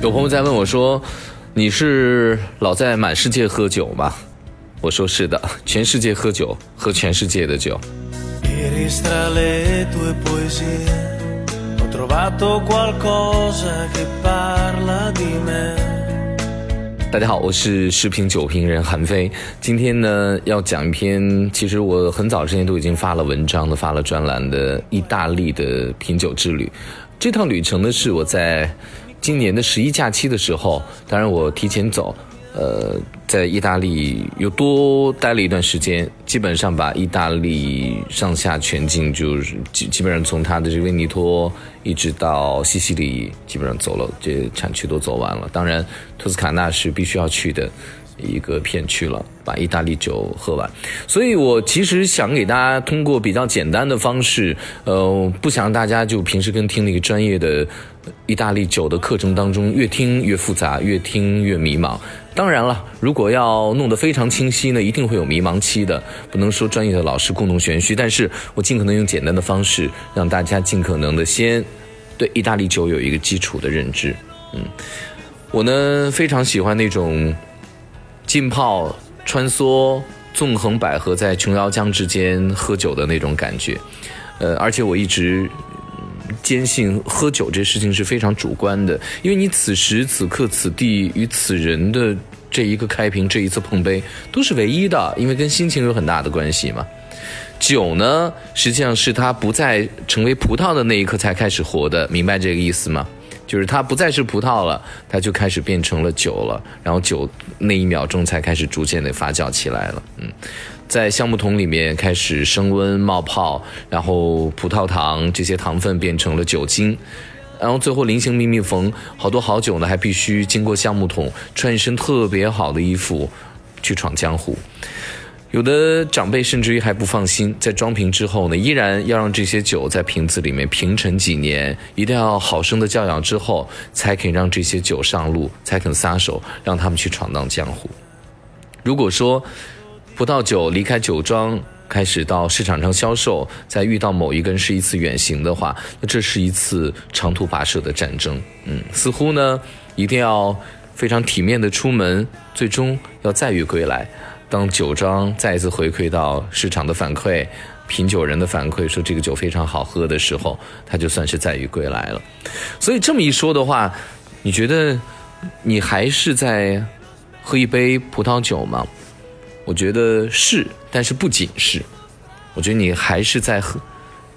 有朋友在问我说：“你是老在满世界喝酒吗？”我说：“是的，全世界喝酒，喝全世界的酒。”大家好，我是视频酒评人韩飞。今天呢，要讲一篇，其实我很早之前都已经发了文章的、发了专栏的意大利的品酒之旅。这趟旅程呢，是我在今年的十一假期的时候，当然我提前走，呃，在意大利又多待了一段时间，基本上把意大利上下全境，就是基基本上从它的这个维尼托一直到西西里，基本上走了，这产区都走完了。当然，托斯卡纳是必须要去的一个片区了，把意大利酒喝完。所以我其实想给大家通过比较简单的方式，呃，不想让大家就平时跟听那个专业的意大利酒的课程当中越听越复杂，越听越迷茫。当然了，如果要弄得非常清晰呢，一定会有迷茫期的，不能说专业的老师故弄玄虚。但是我尽可能用简单的方式，让大家尽可能的先对意大利酒有一个基础的认知。嗯，我呢非常喜欢那种浸泡、穿梭、纵横捭阖在琼瑶江之间喝酒的那种感觉。呃，而且我一直坚信喝酒这事情是非常主观的，因为你此时此刻此地与此人的这一个开瓶，这一次碰杯都是唯一的，因为跟心情有很大的关系嘛。酒呢，实际上是它不再成为葡萄的那一刻才开始活的，明白这个意思吗？就是它不再是葡萄了，它就开始变成了酒了，然后酒那一秒钟才开始逐渐的发酵起来了。嗯，在橡木桶里面开始升温冒泡，然后葡萄糖这些糖分变成了酒精，然后最后临行密密缝，好多好酒呢还必须经过橡木桶，穿一身特别好的衣服去闯江湖。有的长辈甚至于还不放心，在装瓶之后呢，依然要让这些酒在瓶子里面平陈几年，一定要好生的教养之后，才肯让这些酒上路，才肯撒手，让他们去闯荡江湖。如果说葡萄酒离开酒庄，开始到市场上销售，再遇到某一个人是一次远行的话，那这是一次长途跋涉的战争。嗯，似乎呢，一定要非常体面的出门，最终要再遇归来。当酒庄再一次回馈到市场的反馈、品酒人的反馈，说这个酒非常好喝的时候，他就算是载誉归来了。所以这么一说的话，你觉得你还是在喝一杯葡萄酒吗？我觉得是，但是不仅是，我觉得你还是在喝，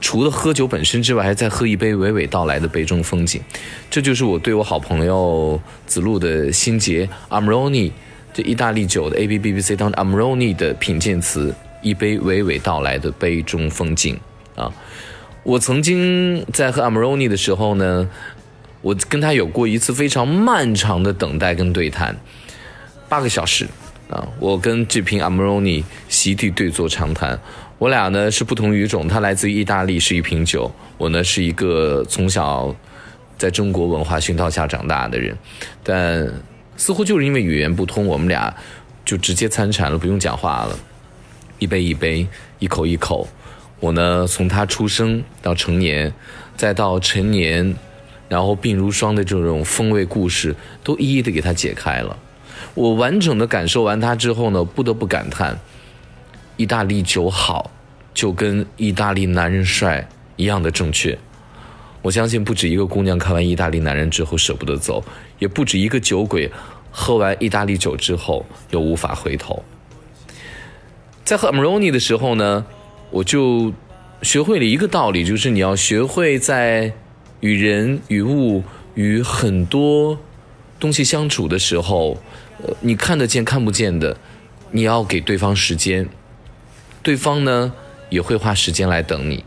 除了喝酒本身之外，还在喝一杯娓娓道来的杯中风景。这就是我对我好朋友子路的心结 Amroni。这意大利酒的 A B B B C 当 Amroni 的品鉴词，一杯娓娓道来的杯中风景啊！我曾经在喝 Amroni 的时候呢，我跟他有过一次非常漫长的等待跟对谈，八个小时啊！我跟这瓶 Amroni 席地对坐长谈，我俩呢是不同语种，他来自于意大利是一瓶酒，我呢是一个从小在中国文化熏陶下长大的人，但。似乎就是因为语言不通，我们俩就直接参禅了，不用讲话了，一杯一杯，一口一口。我呢，从他出生到成年，再到成年，然后病如霜的这种风味故事，都一一的给他解开了。我完整的感受完他之后呢，不得不感叹：意大利酒好，就跟意大利男人帅一样的正确。我相信不止一个姑娘看完意大利男人之后舍不得走，也不止一个酒鬼喝完意大利酒之后又无法回头。在喝 Amroni 的时候呢，我就学会了一个道理，就是你要学会在与人与物与很多东西相处的时候，呃，你看得见看不见的，你要给对方时间，对方呢也会花时间来等你。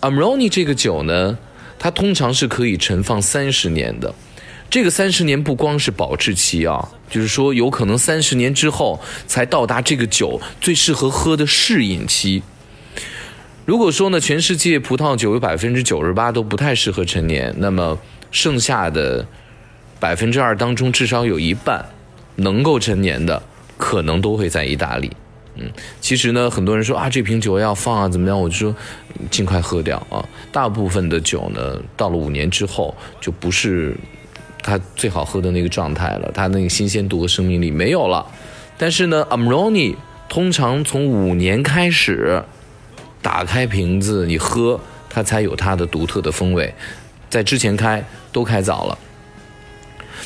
Amroni 这个酒呢。它通常是可以陈放三十年的，这个三十年不光是保质期啊，就是说有可能三十年之后才到达这个酒最适合喝的适饮期。如果说呢，全世界葡萄酒有百分之九十八都不太适合陈年，那么剩下的百分之二当中，至少有一半能够陈年的，可能都会在意大利。嗯，其实呢，很多人说啊，这瓶酒要放啊，怎么样？我就说，尽快喝掉啊。大部分的酒呢，到了五年之后，就不是它最好喝的那个状态了，它那个新鲜度和生命力没有了。但是呢，Amroni 通常从五年开始，打开瓶子你喝，它才有它的独特的风味，在之前开都开早了。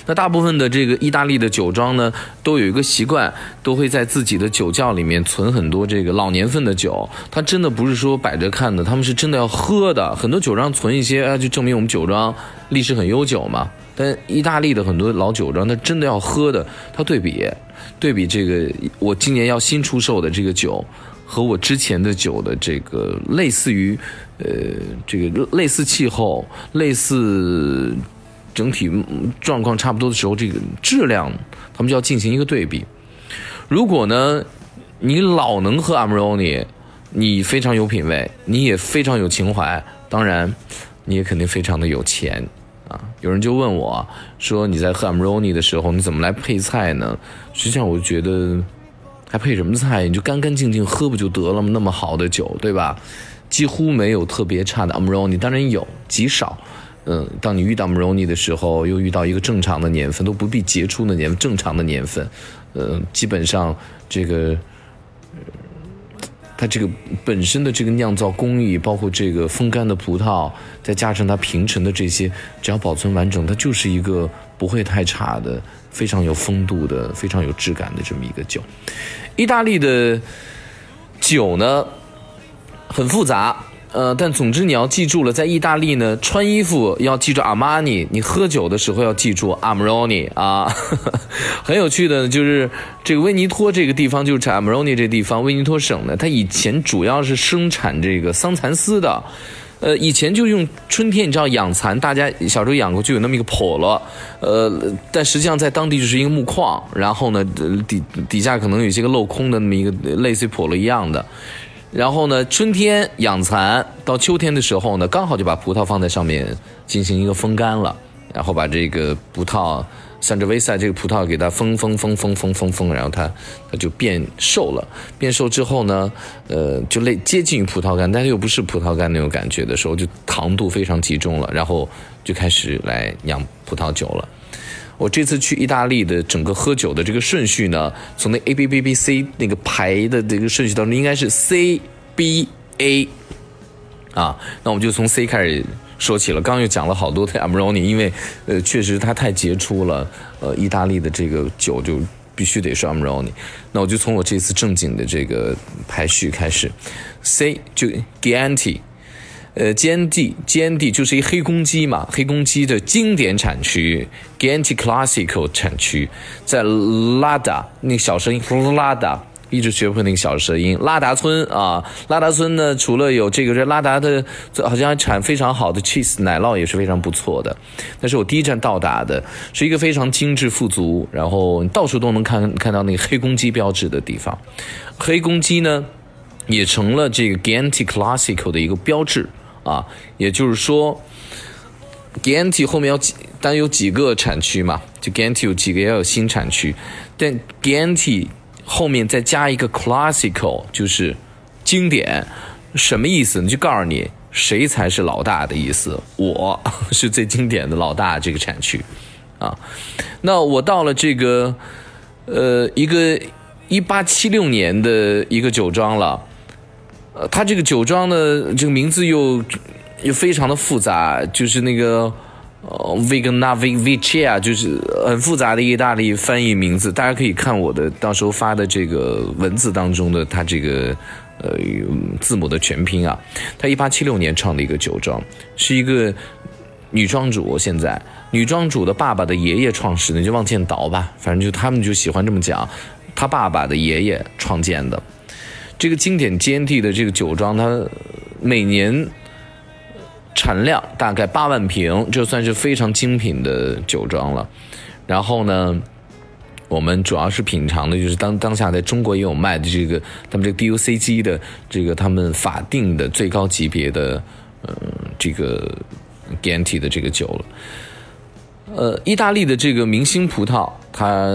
那大部分的这个意大利的酒庄呢，都有一个习惯，都会在自己的酒窖里面存很多这个老年份的酒。它真的不是说摆着看的，他们是真的要喝的。很多酒庄存一些，就证明我们酒庄历史很悠久嘛。但意大利的很多老酒庄，它真的要喝的。它对比，对比这个我今年要新出售的这个酒，和我之前的酒的这个类似于，呃，这个类似气候，类似。整体状况差不多的时候，这个质量，他们就要进行一个对比。如果呢，你老能喝 Amroni，你非常有品位，你也非常有情怀，当然，你也肯定非常的有钱啊。有人就问我说：“你在喝 Amroni 的时候，你怎么来配菜呢？”实际上，我觉得还配什么菜？你就干干净净喝不就得了吗？那么好的酒，对吧？几乎没有特别差的 Amroni，当然有极少。嗯，当你遇到 Maroni 的时候，又遇到一个正常的年份，都不必杰出的年，正常的年份，呃，基本上这个，它这个本身的这个酿造工艺，包括这个风干的葡萄，再加上它平陈的这些，只要保存完整，它就是一个不会太差的，非常有风度的，非常有质感的这么一个酒。意大利的酒呢，很复杂。呃，但总之你要记住了，在意大利呢，穿衣服要记住阿玛尼，你喝酒的时候要记住阿玛罗尼啊。很有趣的，就是这个威尼托这个地方，就是阿玛罗尼这地方，威尼托省呢，它以前主要是生产这个桑蚕丝的。呃，以前就用春天，你知道养蚕，大家小时候养过，就有那么一个笸箩，呃，但实际上在当地就是一个木框，然后呢，底底下可能有些个镂空的那么一个类似于笸箩一样的。然后呢，春天养蚕，到秋天的时候呢，刚好就把葡萄放在上面进行一个风干了，然后把这个葡萄，像这维塞这个葡萄给它封封封封封封封，然后它它就变瘦了。变瘦之后呢，呃，就类接近于葡萄干，但是又不是葡萄干那种感觉的时候，就糖度非常集中了，然后就开始来酿葡萄酒了。我这次去意大利的整个喝酒的这个顺序呢，从那 A B B B C 那个排的这个顺序当中，应该是 C B A 啊。那我们就从 C 开始说起了。刚刚又讲了好多的 Amroni，因为呃，确实它太杰出了。呃，意大利的这个酒就必须得是 Amroni。那我就从我这次正经的这个排序开始，C 就 Gianti。呃，GND，GND 就是一黑公鸡嘛，黑公鸡的经典产区 g a n t i Classical 产区，在拉达那个小声音，拉达一直学不会那个小舌音，拉达村啊，拉达村呢，除了有这个，这拉达的好像产非常好的 cheese 奶酪也是非常不错的。那是我第一站到达的，是一个非常精致富足，然后到处都能看看到那个黑公鸡标志的地方。黑公鸡呢，也成了这个 g a n t i Classical 的一个标志。啊，也就是说 g a n t 后面有几单有几个产区嘛？就 g a n t 有几个要有新产区，但 g a n t 后面再加一个 Classical，就是经典，什么意思？呢？就告诉你谁才是老大的意思。我 是最经典的老大这个产区啊。那我到了这个呃一个一八七六年的一个酒庄了。呃，它这个酒庄的这个名字又又非常的复杂，就是那个呃 v i g n a v i v i c a 就是很复杂的意大利翻译名字。大家可以看我的到时候发的这个文字当中的它这个呃字母的全拼啊。他一八七六年创的一个酒庄，是一个女庄主。现在女庄主的爸爸的爷爷创始的，就往前倒吧，反正就他们就喜欢这么讲，他爸爸的爷爷创建的。这个经典 GNT 的这个酒庄，它每年产量大概八万瓶，这算是非常精品的酒庄了。然后呢，我们主要是品尝的就是当当下在中国也有卖的这个他们这个 DUCG 的这个他们法定的最高级别的呃这个 GNT 的这个酒了。呃，意大利的这个明星葡萄。它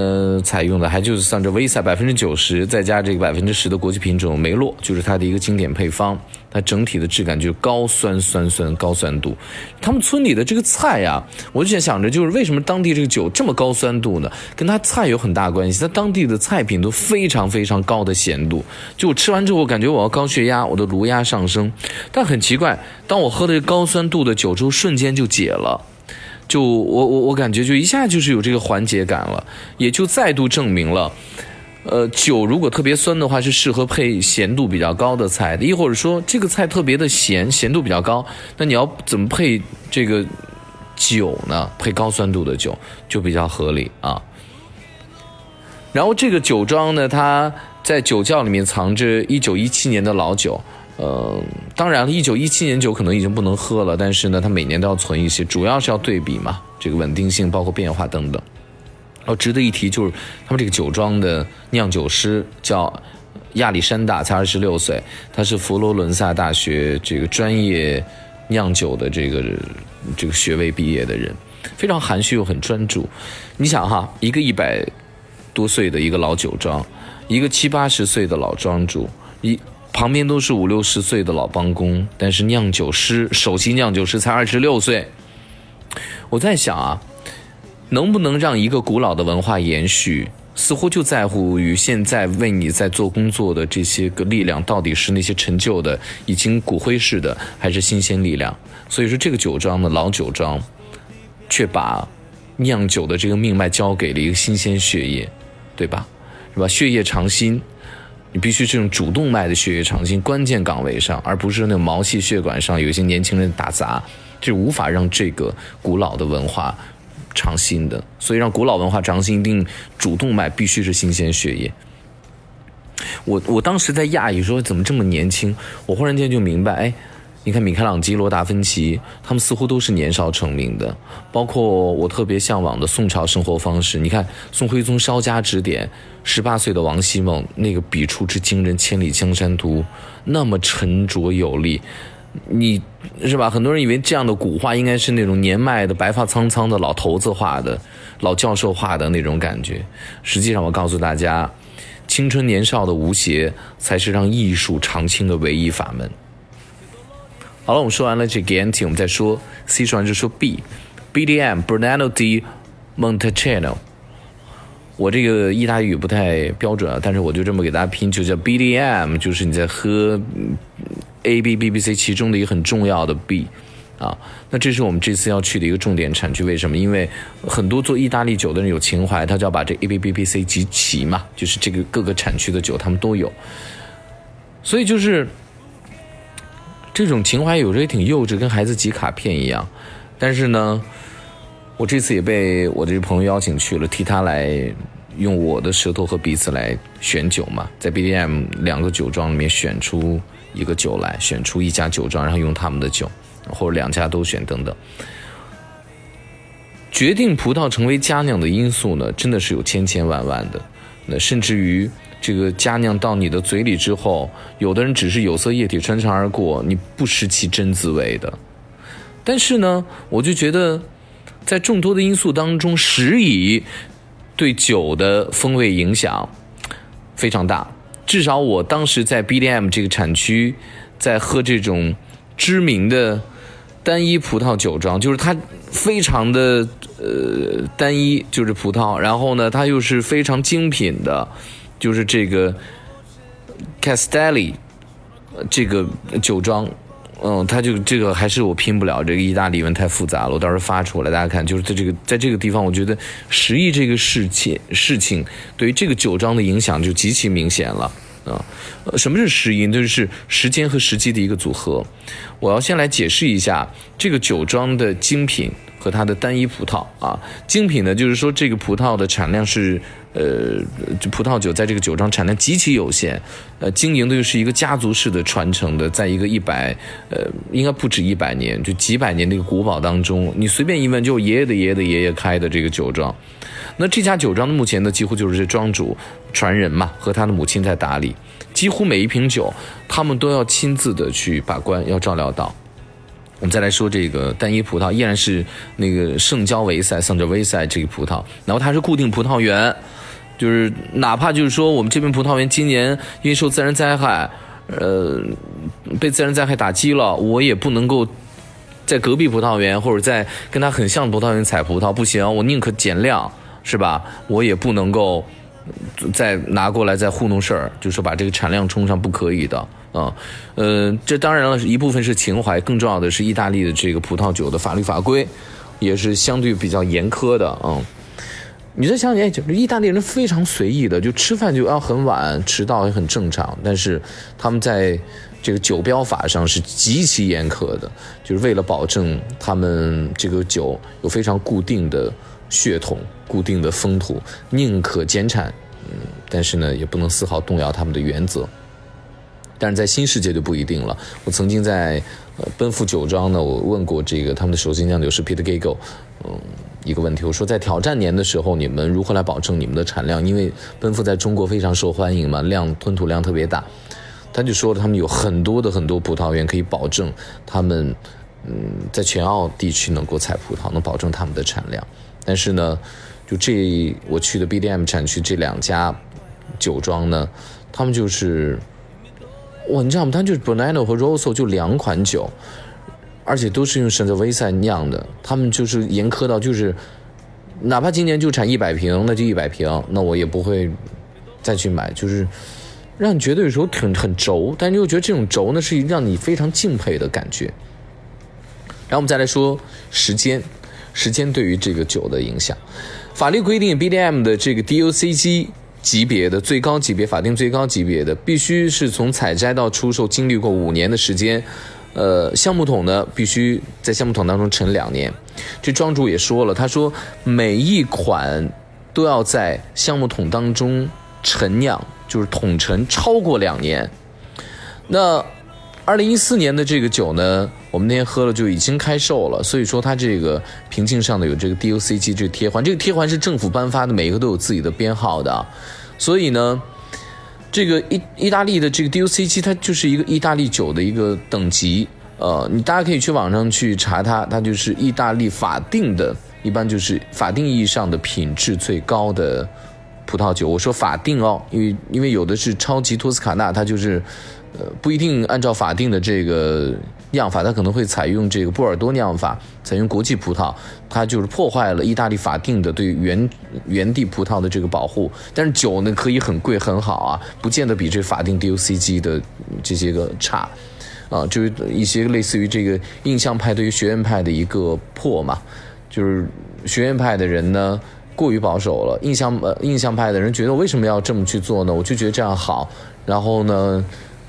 采用的还就是像这威赛百分之九十，再加这个百分之十的国际品种梅洛，就是它的一个经典配方。它整体的质感就是高酸酸酸高酸度。他们村里的这个菜呀，我就在想着，就是为什么当地这个酒这么高酸度呢？跟它菜有很大关系。它当地的菜品都非常非常高的咸度，就我吃完之后我，感觉我要高血压，我的颅压上升。但很奇怪，当我喝的高酸度的酒之后，瞬间就解了。就我我我感觉就一下就是有这个缓解感了，也就再度证明了，呃，酒如果特别酸的话，是适合配咸度比较高的菜的；，亦或者说这个菜特别的咸，咸度比较高，那你要怎么配这个酒呢？配高酸度的酒就比较合理啊。然后这个酒庄呢，它在酒窖里面藏着一九一七年的老酒。呃，当然了，一九一七年酒可能已经不能喝了，但是呢，它每年都要存一些，主要是要对比嘛，这个稳定性包括变化等等。哦，值得一提就是他们这个酒庄的酿酒师叫亚历山大，才二十六岁，他是佛罗伦萨大学这个专业酿酒的这个这个学位毕业的人，非常含蓄又很专注。你想哈，一个一百多岁的一个老酒庄，一个七八十岁的老庄主，一。旁边都是五六十岁的老帮工，但是酿酒师首席酿酒师才二十六岁。我在想啊，能不能让一个古老的文化延续，似乎就在乎于现在为你在做工作的这些个力量，到底是那些陈旧的、已经骨灰式的，还是新鲜力量？所以说，这个酒庄的老酒庄，却把酿酒的这个命脉交给了一个新鲜血液，对吧？是吧？血液长新。你必须这种主动脉的血液长新，关键岗位上，而不是那种毛细血管上有一些年轻人打杂，这无法让这个古老的文化长新的。所以，让古老文化长新，一定主动脉必须是新鲜血液。我我当时在讶异说，怎么这么年轻？我忽然间就明白，哎。你看米开朗基罗、达芬奇，他们似乎都是年少成名的。包括我特别向往的宋朝生活方式。你看宋徽宗稍加指点，十八岁的王希孟那个笔触之惊人，《千里江山图》那么沉着有力，你是吧？很多人以为这样的古画应该是那种年迈的、白发苍苍的老头子画的、老教授画的那种感觉。实际上，我告诉大家，青春年少的无邪才是让艺术长青的唯一法门。好了，我们说完了这个 N T，我们再说 C，说完就说 B，B D M Brunello di Montalcino。我这个意大利语不太标准啊，但是我就这么给大家拼，就叫 B D M，就是你在喝 A B B B C 其中的一个很重要的 B 啊。那这是我们这次要去的一个重点产区，为什么？因为很多做意大利酒的人有情怀，他就要把这 A B B B C 集齐嘛，就是这个各个产区的酒他们都有，所以就是。这种情怀有时候也挺幼稚，跟孩子集卡片一样。但是呢，我这次也被我的朋友邀请去了，替他来用我的舌头和鼻子来选酒嘛，在 BDM 两个酒庄里面选出一个酒来，选出一家酒庄，然后用他们的酒，或者两家都选等等。决定葡萄成为佳酿的因素呢，真的是有千千万万的，那甚至于。这个佳酿到你的嘴里之后，有的人只是有色液体穿肠而过，你不识其真滋味的。但是呢，我就觉得，在众多的因素当中，食以对酒的风味影响非常大。至少我当时在 BDM 这个产区，在喝这种知名的单一葡萄酒庄，就是它非常的呃单一，就是葡萄，然后呢，它又是非常精品的。就是这个 Castelli 这个酒庄，嗯，它就这个还是我拼不了，这个意大利文太复杂了，我到时候发出来，大家看，就是在这个在这个地方，我觉得十亿这个事情事情对于这个酒庄的影响就极其明显了啊。什么是时音？就是时间和时机的一个组合。我要先来解释一下这个酒庄的精品和它的单一葡萄啊。精品呢，就是说这个葡萄的产量是。呃，这葡萄酒在这个酒庄产量极其有限，呃，经营的又是一个家族式的传承的，在一个一百，呃，应该不止一百年，就几百年的一个古堡当中，你随便一问，就爷爷的爷爷的爷爷开的这个酒庄。那这家酒庄的目前呢，几乎就是这庄主传人嘛，和他的母亲在打理，几乎每一瓶酒，他们都要亲自的去把关，要照料到。我们再来说这个单一葡萄，依然是那个圣焦维塞、桑哲维塞这个葡萄，然后它是固定葡萄园，就是哪怕就是说我们这边葡萄园今年因为受自然灾害，呃，被自然灾害打击了，我也不能够在隔壁葡萄园或者在跟它很像的葡萄园采葡萄，不行，我宁可减量，是吧？我也不能够再拿过来再糊弄事儿，就是说把这个产量冲上，不可以的。啊，呃，这当然了，一部分是情怀，更重要的是意大利的这个葡萄酒的法律法规，也是相对比较严苛的啊。你再想想，就意大利人非常随意的，就吃饭就要很晚，迟到也很正常。但是他们在这个酒标法上是极其严苛的，就是为了保证他们这个酒有非常固定的血统、固定的风土，宁可减产，嗯，但是呢，也不能丝毫动摇他们的原则。但是在新世界就不一定了。我曾经在呃奔赴酒庄呢，我问过这个他们的首席酿酒师 Peter Gago，嗯，一个问题，我说在挑战年的时候，你们如何来保证你们的产量？因为奔赴在中国非常受欢迎嘛，量吞吐量特别大。他就说他们有很多的很多葡萄园可以保证他们嗯在全澳地区能够采葡萄，能保证他们的产量。但是呢，就这我去的 BDM 产区这两家酒庄呢，他们就是。哇，你知道吗？它就是 Bonanno 和 Rosso 就两款酒，而且都是用圣泽维塞酿的。他们就是严苛到就是，哪怕今年就产一百瓶，那就一百瓶，那我也不会再去买。就是让你觉得有时候很很轴，但你又觉得这种轴呢是让你非常敬佩的感觉。然后我们再来说时间，时间对于这个酒的影响。法律规定 BDM 的这个 DOCG。级别的最高级别法定最高级别的必须是从采摘到出售经历过五年的时间，呃，橡木桶呢必须在橡木桶当中沉两年。这庄主也说了，他说每一款都要在橡木桶当中陈酿，就是桶陈超过两年。那二零一四年的这个酒呢，我们那天喝了就已经开售了，所以说它这个瓶颈上的有这个 DOCG 这个贴环，这个贴环是政府颁发的，每一个都有自己的编号的，所以呢，这个意意大利的这个 DOCG 它就是一个意大利酒的一个等级，呃，你大家可以去网上去查它，它就是意大利法定的，一般就是法定意义上的品质最高的葡萄酒。我说法定哦，因为因为有的是超级托斯卡纳，它就是。呃，不一定按照法定的这个酿法，它可能会采用这个波尔多酿法，采用国际葡萄，它就是破坏了意大利法定的对原原地葡萄的这个保护。但是酒呢，可以很贵很好啊，不见得比这法定 DOCG 的这些个差，啊，就是一些类似于这个印象派对于学院派的一个破嘛，就是学院派的人呢过于保守了，印象呃印象派的人觉得为什么要这么去做呢？我就觉得这样好，然后呢。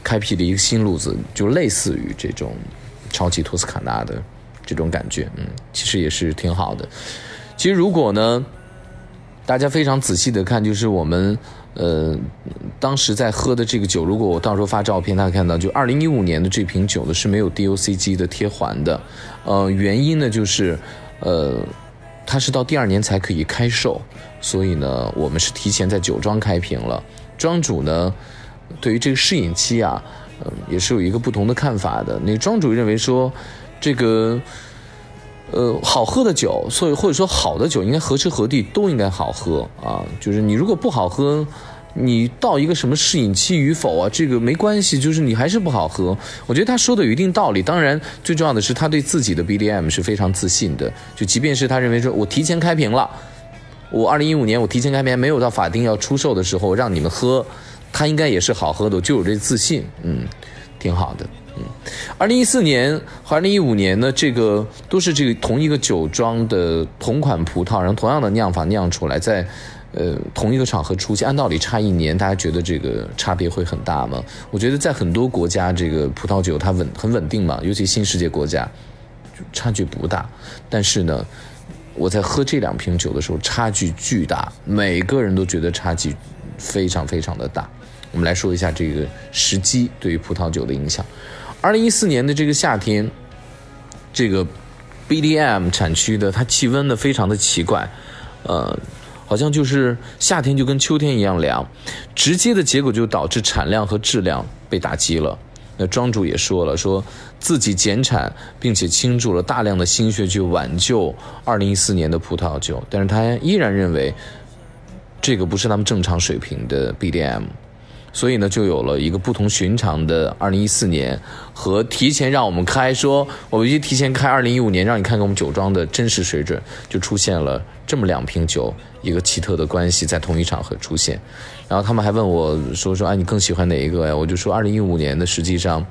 开辟了一个新路子，就类似于这种超级托斯卡纳的这种感觉，嗯，其实也是挺好的。其实如果呢，大家非常仔细的看，就是我们呃当时在喝的这个酒，如果我到时候发照片，大家看到就二零一五年的这瓶酒呢是没有 DOCG 的贴环的，呃，原因呢就是呃它是到第二年才可以开售，所以呢我们是提前在酒庄开瓶了，庄主呢。对于这个适饮期啊，嗯，也是有一个不同的看法的。那庄主认为说，这个，呃，好喝的酒，所以或者说好的酒，应该何时何地都应该好喝啊。就是你如果不好喝，你到一个什么适饮期与否啊，这个没关系，就是你还是不好喝。我觉得他说的有一定道理。当然，最重要的是他对自己的 BDM 是非常自信的。就即便是他认为说我提前开瓶了，我二零一五年我提前开瓶，没有到法定要出售的时候让你们喝。它应该也是好喝的，就有这自信，嗯，挺好的，嗯。二零一四年和二零一五年呢，这个都是这个同一个酒庄的同款葡萄，然后同样的酿法酿出来，在呃同一个场合出现，按道理差一年，大家觉得这个差别会很大吗？我觉得在很多国家，这个葡萄酒它稳很稳定嘛，尤其新世界国家，差距不大。但是呢，我在喝这两瓶酒的时候，差距巨大，每个人都觉得差距非常非常的大。我们来说一下这个时机对于葡萄酒的影响。二零一四年的这个夏天，这个 BDM 产区的它气温呢非常的奇怪，呃，好像就是夏天就跟秋天一样凉，直接的结果就导致产量和质量被打击了。那庄主也说了，说自己减产，并且倾注了大量的心血去挽救2014年的葡萄酒，但是他依然认为这个不是他们正常水平的 BDM。所以呢，就有了一个不同寻常的二零一四年，和提前让我们开说，我们就提前开二零一五年，让你看看我们酒庄的真实水准，就出现了这么两瓶酒，一个奇特的关系在同一场合出现。然后他们还问我说说，哎，你更喜欢哪一个呀？我就说二零一五年的，实际上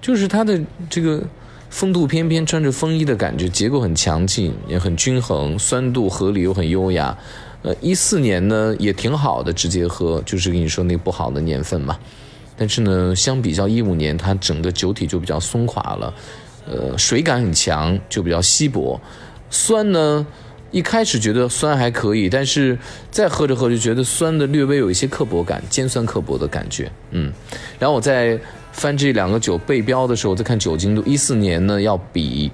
就是它的这个风度翩翩、穿着风衣的感觉，结构很强劲，也很均衡，酸度合理又很优雅。呃，一四年呢也挺好的，直接喝就是跟你说那个不好的年份嘛。但是呢，相比较一五年，它整个酒体就比较松垮了，呃，水感很强，就比较稀薄。酸呢，一开始觉得酸还可以，但是再喝着喝着觉得酸的略微有一些刻薄感，尖酸刻薄的感觉。嗯，然后我在翻这两个酒背标的时候，再看酒精度，一四年呢要比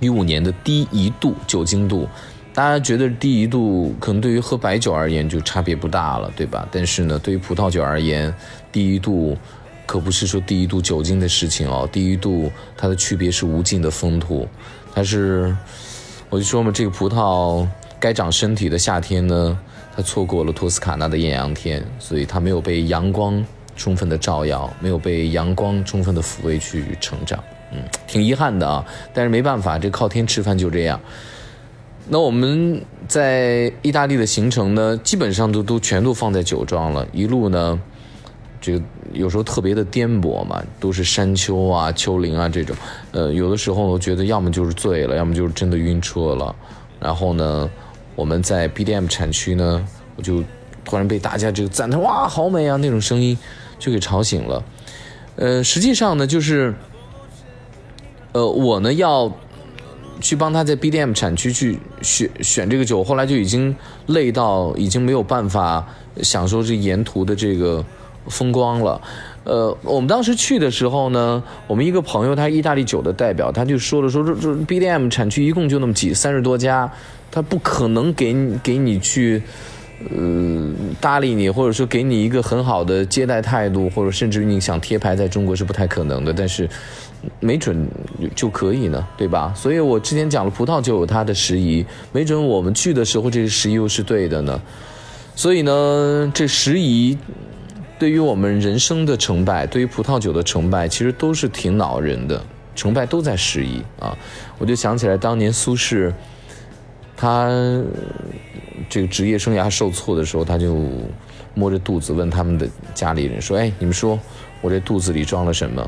一五年的低一度酒精度。大家觉得低一度可能对于喝白酒而言就差别不大了，对吧？但是呢，对于葡萄酒而言，低一度可不是说低一度酒精的事情哦。低一度它的区别是无尽的风土，它是我就说嘛，这个葡萄该长身体的夏天呢，它错过了托斯卡纳的艳阳天，所以它没有被阳光充分的照耀，没有被阳光充分的抚慰去成长，嗯，挺遗憾的啊。但是没办法，这靠天吃饭就这样。那我们在意大利的行程呢，基本上都都全都放在酒庄了。一路呢，这个有时候特别的颠簸嘛，都是山丘啊、丘陵啊这种。呃，有的时候我觉得要么就是醉了，要么就是真的晕车了。然后呢，我们在 BDM 产区呢，我就突然被大家这个赞叹哇，好美啊那种声音就给吵醒了。呃，实际上呢，就是呃，我呢要。去帮他在 BDM 产区去选选这个酒，后来就已经累到已经没有办法享受这沿途的这个风光了。呃，我们当时去的时候呢，我们一个朋友他是意大利酒的代表，他就说了说这这 BDM 产区一共就那么几三十多家，他不可能给你给你去呃搭理你，或者说给你一个很好的接待态度，或者甚至于你想贴牌在中国是不太可能的，但是。没准就可以呢，对吧？所以我之前讲了，葡萄酒有它的时宜，没准我们去的时候，这个时宜又是对的呢。所以呢，这时宜对于我们人生的成败，对于葡萄酒的成败，其实都是挺恼人的。成败都在时宜啊！我就想起来当年苏轼，他这个职业生涯受挫的时候，他就摸着肚子问他们的家里人说：“哎，你们说我这肚子里装了什么？”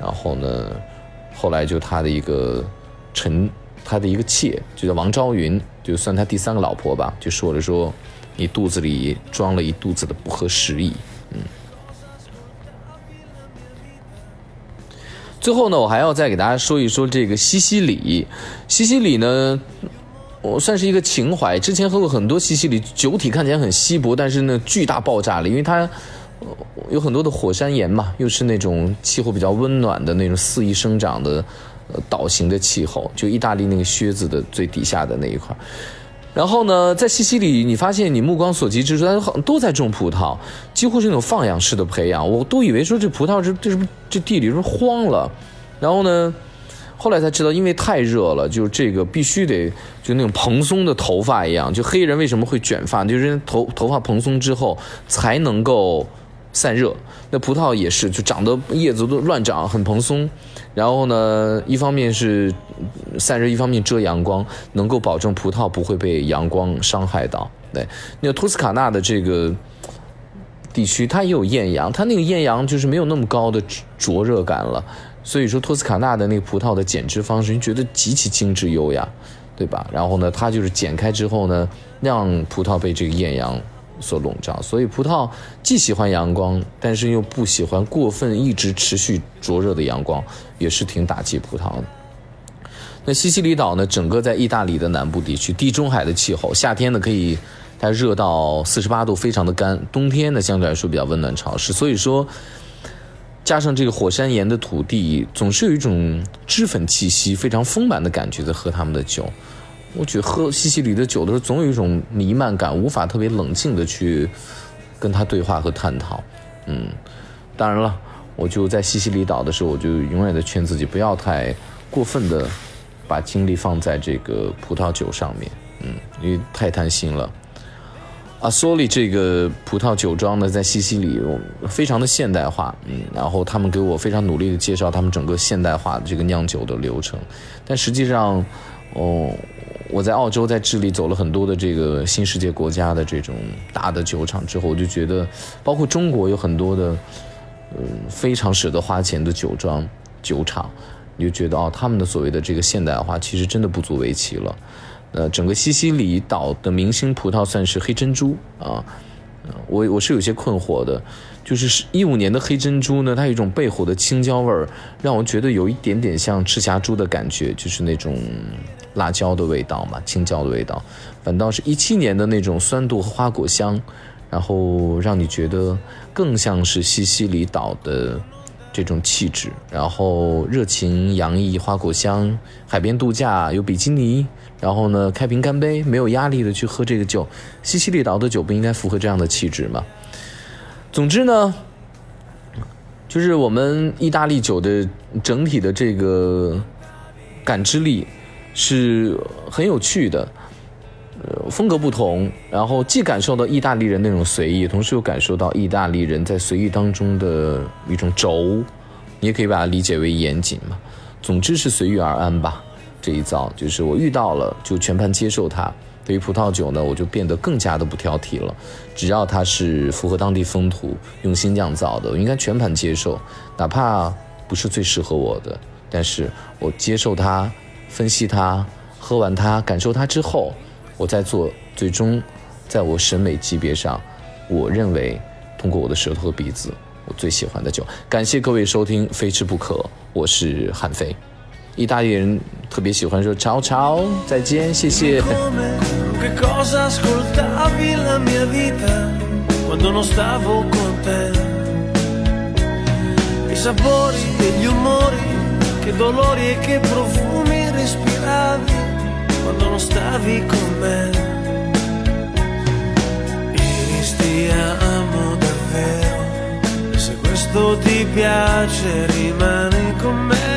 然后呢，后来就他的一个臣，他的一个妾，就叫王昭云，就算他第三个老婆吧，就说了说，你肚子里装了一肚子的不合时宜，嗯。最后呢，我还要再给大家说一说这个西西里，西西里呢，我算是一个情怀，之前喝过很多西西里，酒体看起来很稀薄，但是呢，巨大爆炸力，因为它。有很多的火山岩嘛，又是那种气候比较温暖的那种肆意生长的，呃，岛型的气候，就意大利那个靴子的最底下的那一块。然后呢，在西西里，你发现你目光所及之处，它都在种葡萄，几乎是那种放养式的培养。我都以为说这葡萄这这是不这地里是荒了。然后呢，后来才知道，因为太热了，就这个必须得就那种蓬松的头发一样。就黑人为什么会卷发，就是头头发蓬松之后才能够。散热，那葡萄也是，就长得叶子都乱长，很蓬松。然后呢，一方面是散热，一方面遮阳光，能够保证葡萄不会被阳光伤害到。对，那托斯卡纳的这个地区，它也有艳阳，它那个艳阳就是没有那么高的灼热感了。所以说，托斯卡纳的那个葡萄的剪枝方式，你觉得极其精致优雅，对吧？然后呢，它就是剪开之后呢，让葡萄被这个艳阳。所笼罩，所以葡萄既喜欢阳光，但是又不喜欢过分一直持续灼热的阳光，也是挺打击葡萄的。那西西里岛呢？整个在意大利的南部地区，地中海的气候，夏天呢可以它热到四十八度，非常的干；冬天呢相对来说比较温暖潮湿。所以说，加上这个火山岩的土地，总是有一种脂粉气息，非常丰满的感觉，在喝他们的酒。我觉得喝西西里的酒的时候，总有一种弥漫感，无法特别冷静的去跟他对话和探讨。嗯，当然了，我就在西西里岛的时候，我就永远的劝自己不要太过分的把精力放在这个葡萄酒上面，嗯，因为太贪心了。阿索里这个葡萄酒庄呢，在西西里非常的现代化，嗯，然后他们给我非常努力的介绍他们整个现代化的这个酿酒的流程，但实际上，哦，我在澳洲在智利走了很多的这个新世界国家的这种大的酒厂之后，我就觉得，包括中国有很多的，嗯，非常舍得花钱的酒庄酒厂，你就觉得哦，他们的所谓的这个现代化其实真的不足为奇了。呃，整个西西里岛的明星葡萄算是黑珍珠啊，我我是有些困惑的，就是一五年的黑珍珠呢，它有一种背后的青椒味儿，让我觉得有一点点像赤霞珠的感觉，就是那种辣椒的味道嘛，青椒的味道。反倒是一七年的那种酸度和花果香，然后让你觉得更像是西西里岛的这种气质，然后热情洋溢，花果香，海边度假有比基尼。然后呢，开瓶干杯，没有压力的去喝这个酒。西西里岛的酒不应该符合这样的气质吗？总之呢，就是我们意大利酒的整体的这个感知力是很有趣的，呃，风格不同。然后既感受到意大利人那种随意，同时又感受到意大利人在随意当中的一种轴，你也可以把它理解为严谨嘛。总之是随遇而安吧。这一遭就是我遇到了，就全盘接受它。对于葡萄酒呢，我就变得更加的不挑剔了。只要它是符合当地风土、用心酿造的，我应该全盘接受，哪怕不是最适合我的，但是我接受它，分析它，喝完它，感受它之后，我再做最终，在我审美级别上，我认为通过我的舌头和鼻子，我最喜欢的酒。感谢各位收听《非吃不可》，我是韩飞。意大利人特别喜欢说 ciao ciao 再见谢谢 che cosa ascoltavi la mia vita quando non stavo con te. I sapori e gli umori che dolori e che profumi respiravi quando non stavi con me. Iris ti amo davvero e se questo ti piace rimani con me